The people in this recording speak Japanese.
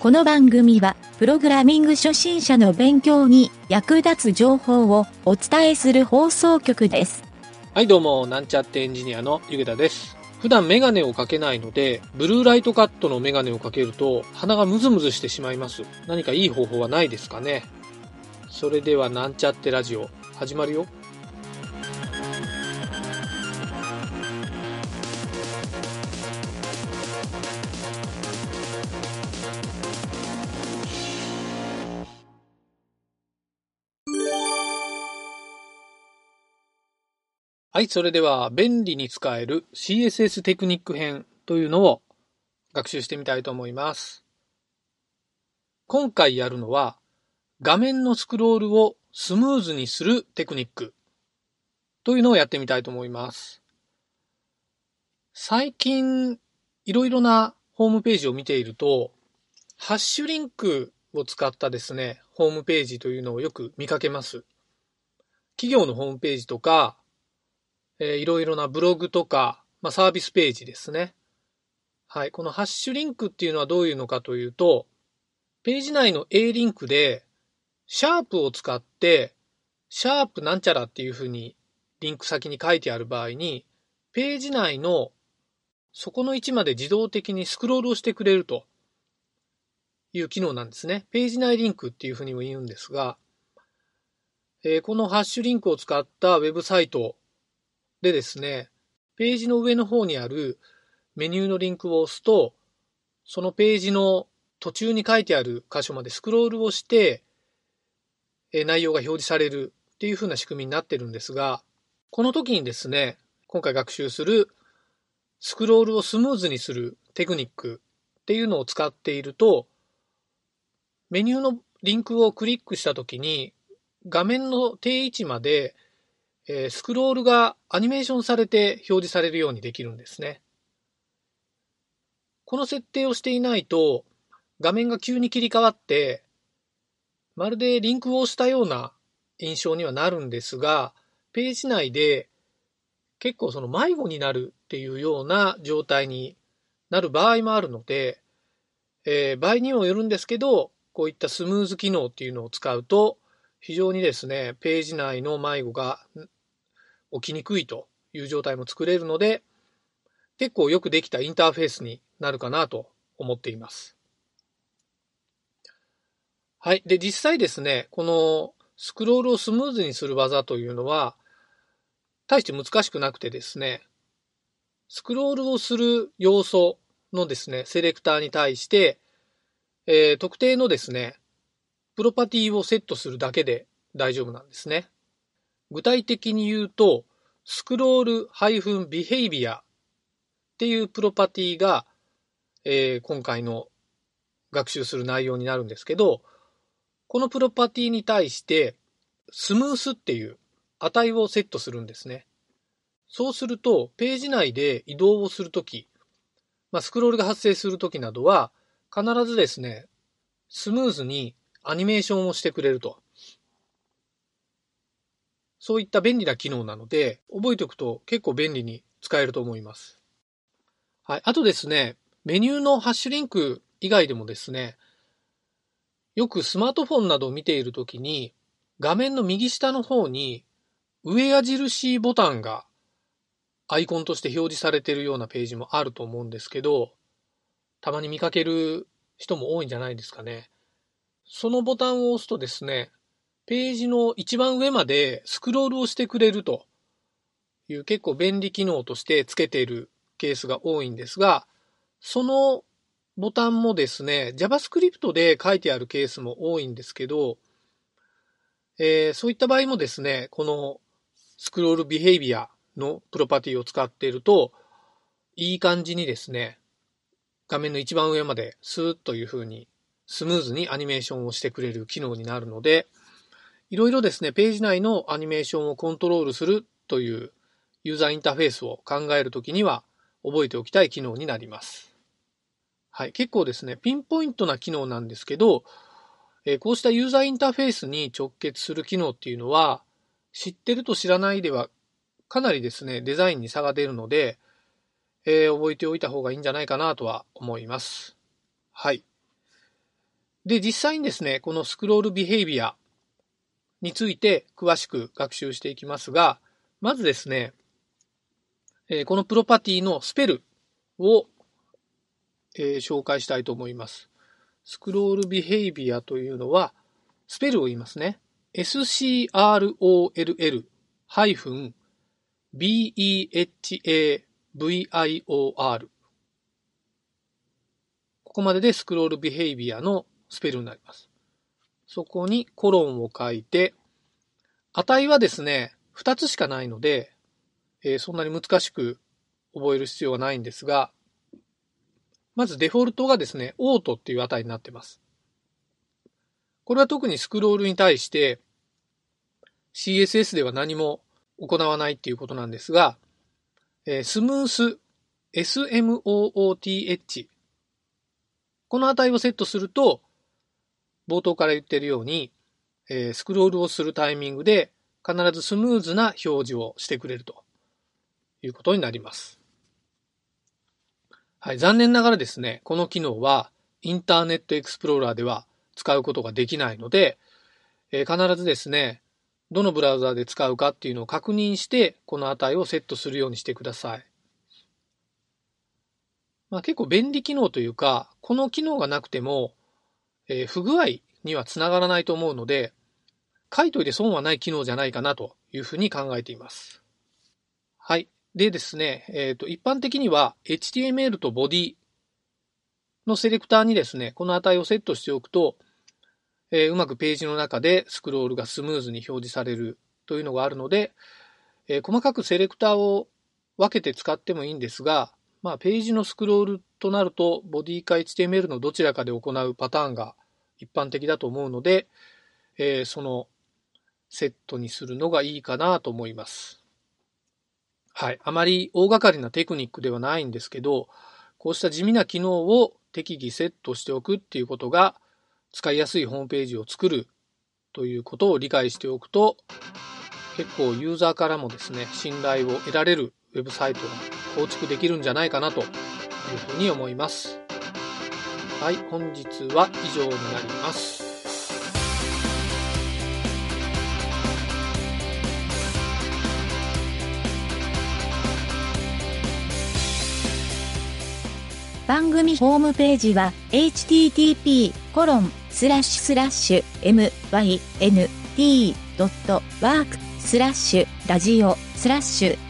この番組は、プログラミング初心者の勉強に役立つ情報をお伝えする放送局です。はいどうも、なんちゃってエンジニアのゆげたです。普段メガネをかけないので、ブルーライトカットのメガネをかけると鼻がムズムズしてしまいます。何かいい方法はないですかね？それではなんちゃってラジオ始まるよ。はい、それでは便利に使える CSS テクニック編というのを学習してみたいと思います。今回やるのは画面のスクロールをスムーズにするテクニックというのをやってみたいと思います。最近いろいろなホームページを見ているとハッシュリンクを使ったですね、ホームページというのをよく見かけます。企業のホームページとかえーいろいろなブログとか、まあ、サービスページですね。はい。このハッシュリンクっていうのはどういうのかというと、ページ内の A リンクで、シャープを使って、シャープなんちゃらっていうふうにリンク先に書いてある場合に、ページ内のそこの位置まで自動的にスクロールをしてくれるという機能なんですね。ページ内リンクっていうふうにも言うんですが、えーこのハッシュリンクを使ったウェブサイトでですね、ページの上の方にあるメニューのリンクを押すと、そのページの途中に書いてある箇所までスクロールをして、え内容が表示されるっていう風な仕組みになってるんですが、この時にですね、今回学習するスクロールをスムーズにするテクニックっていうのを使っていると、メニューのリンクをクリックした時に画面の定位置までえースクロールがアニメーションされて表示されるようにできるんですね。この設定をしていないと画面が急に切り替わってまるでリンクを押したような印象にはなるんですがページ内で結構その迷子になるっていうような状態になる場合もあるので、えー場合にもよるんですけどこういったスムーズ機能っていうのを使うと非常にですね、ページ内の迷子が起きにくいという状態も作れるので、結構よくできたインターフェースになるかなと思っています。はい。で、実際ですね、このスクロールをスムーズにする技というのは、大して難しくなくてですね、スクロールをする要素のですね、セレクターに対して、えー特定のですね、プロパティをセットするだけで大丈夫なんですね。具体的に言うと、スクロール -behavior っていうプロパティが、えー今回の学習する内容になるんですけど、このプロパティに対して、スムースっていう値をセットするんですね。そうすると、ページ内で移動をするとき、まあ、スクロールが発生するときなどは、必ずですね、スムーズにアニメーションをしてくれると。そういった便利な機能なので、覚えておくと結構便利に使えると思います。はい。あとですね、メニューのハッシュリンク以外でもですね、よくスマートフォンなどを見ているときに、画面の右下の方に上矢印ボタンがアイコンとして表示されているようなページもあると思うんですけど、たまに見かける人も多いんじゃないですかね。そのボタンを押すとですね、ページの一番上までスクロールをしてくれると。いう結構便利機能として付けているケースが多いんですが、そのボタンもですね、JavaScript で書いてあるケースも多いんですけど、えーそういった場合もですね、このスクロールビヘイビアのプロパティを使っていると、いい感じにですね、画面の一番上までスーッという風にスムーズにアニメーションをしてくれる機能になるので、いろいろですね、ページ内のアニメーションをコントロールするというユーザーインターフェースを考えるときには覚えておきたい機能になります。はい、結構ですね、ピンポイントな機能なんですけど、えこうしたユーザーインターフェースに直結する機能っていうのは、知ってると知らないではかなりですね、デザインに差が出るので、えー覚えておいた方がいいんじゃないかなとは思います。はい。で、実際にですね、このスクロールビヘイビアについて詳しく学習していきますが、まずですね、えこのプロパティのスペルを、え紹介したいと思います。スクロールビヘイビアというのは、スペルを言いますね。scroll-behavior ここまででスクロールビヘイビアのスペルになります。そこにコロンを書いて、値はですね、2つしかないので、えー、そんなに難しく覚える必要はないんですが、まずデフォルトがですね、オートっていう値になってます。これは特にスクロールに対して CSS では何も行わないっていうことなんですが、えー、スムース SMOOTH この値をセットすると、冒頭から言ってるように、えー、スクロールをするタイミングで必ずスムーズな表示をしてくれるということになります。はい、残念ながらですね、この機能はインターネットエクスプローラーでは使うことができないので、えー、必ずですね、どのブラウザで使うかっていうのを確認して、この値をセットするようにしてください。まあ、結構便利機能というか、この機能がなくても、えー、不具合にはつながらないと思うので、書いといて損はない機能じゃないかなというふうに考えています。はい。でですね、えっ、ー、と、一般的には HTML と Body のセレクターにですね、この値をセットしておくと、えー、うまくページの中でスクロールがスムーズに表示されるというのがあるので、えー、細かくセレクターを分けて使ってもいいんですが、まあ、ページのスクロールとなると、ボディか HTML のどちらかで行うパターンが一般的だと思うので、えー、そのセットにするのがいいかなと思います。はい。あまり大掛かりなテクニックではないんですけど、こうした地味な機能を適宜セットしておくっていうことが、使いやすいホームページを作るということを理解しておくと、結構ユーザーからもですね、信頼を得られるウェブサイトが構築できるんじゃないかなというふうに思います。はい、本日は以上になります。番組ホームページは http コロンスラッシュスラッシュ mynt.work スラッシュラジオスラッシュ